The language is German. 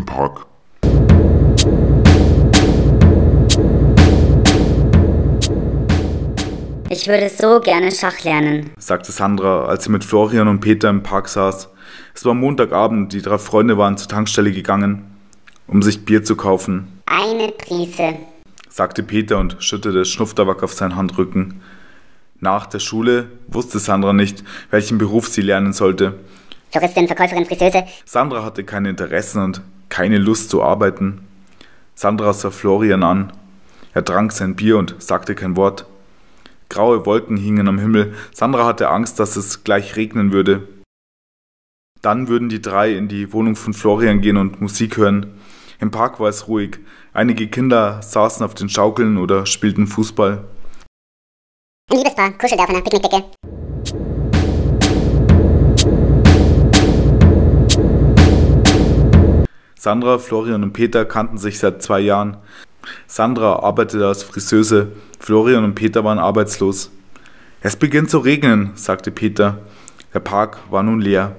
Park. Ich würde so gerne Schach lernen, sagte Sandra, als sie mit Florian und Peter im Park saß. Es war Montagabend, die drei Freunde waren zur Tankstelle gegangen, um sich Bier zu kaufen. Eine Prise, sagte Peter und schüttete Schnupftabak auf seinen Handrücken. Nach der Schule wusste Sandra nicht, welchen Beruf sie lernen sollte. Floristin, Verkäuferin, Friseuse. Sandra hatte keine Interessen und keine Lust zu arbeiten. Sandra sah Florian an. Er trank sein Bier und sagte kein Wort. Graue Wolken hingen am Himmel. Sandra hatte Angst, dass es gleich regnen würde. Dann würden die drei in die Wohnung von Florian gehen und Musik hören. Im Park war es ruhig. Einige Kinder saßen auf den Schaukeln oder spielten Fußball. Ein Liebespaar kuschelte auf einer Picknickdecke. Sandra, Florian und Peter kannten sich seit zwei Jahren. Sandra arbeitete als Friseuse, Florian und Peter waren arbeitslos. Es beginnt zu regnen, sagte Peter. Der Park war nun leer.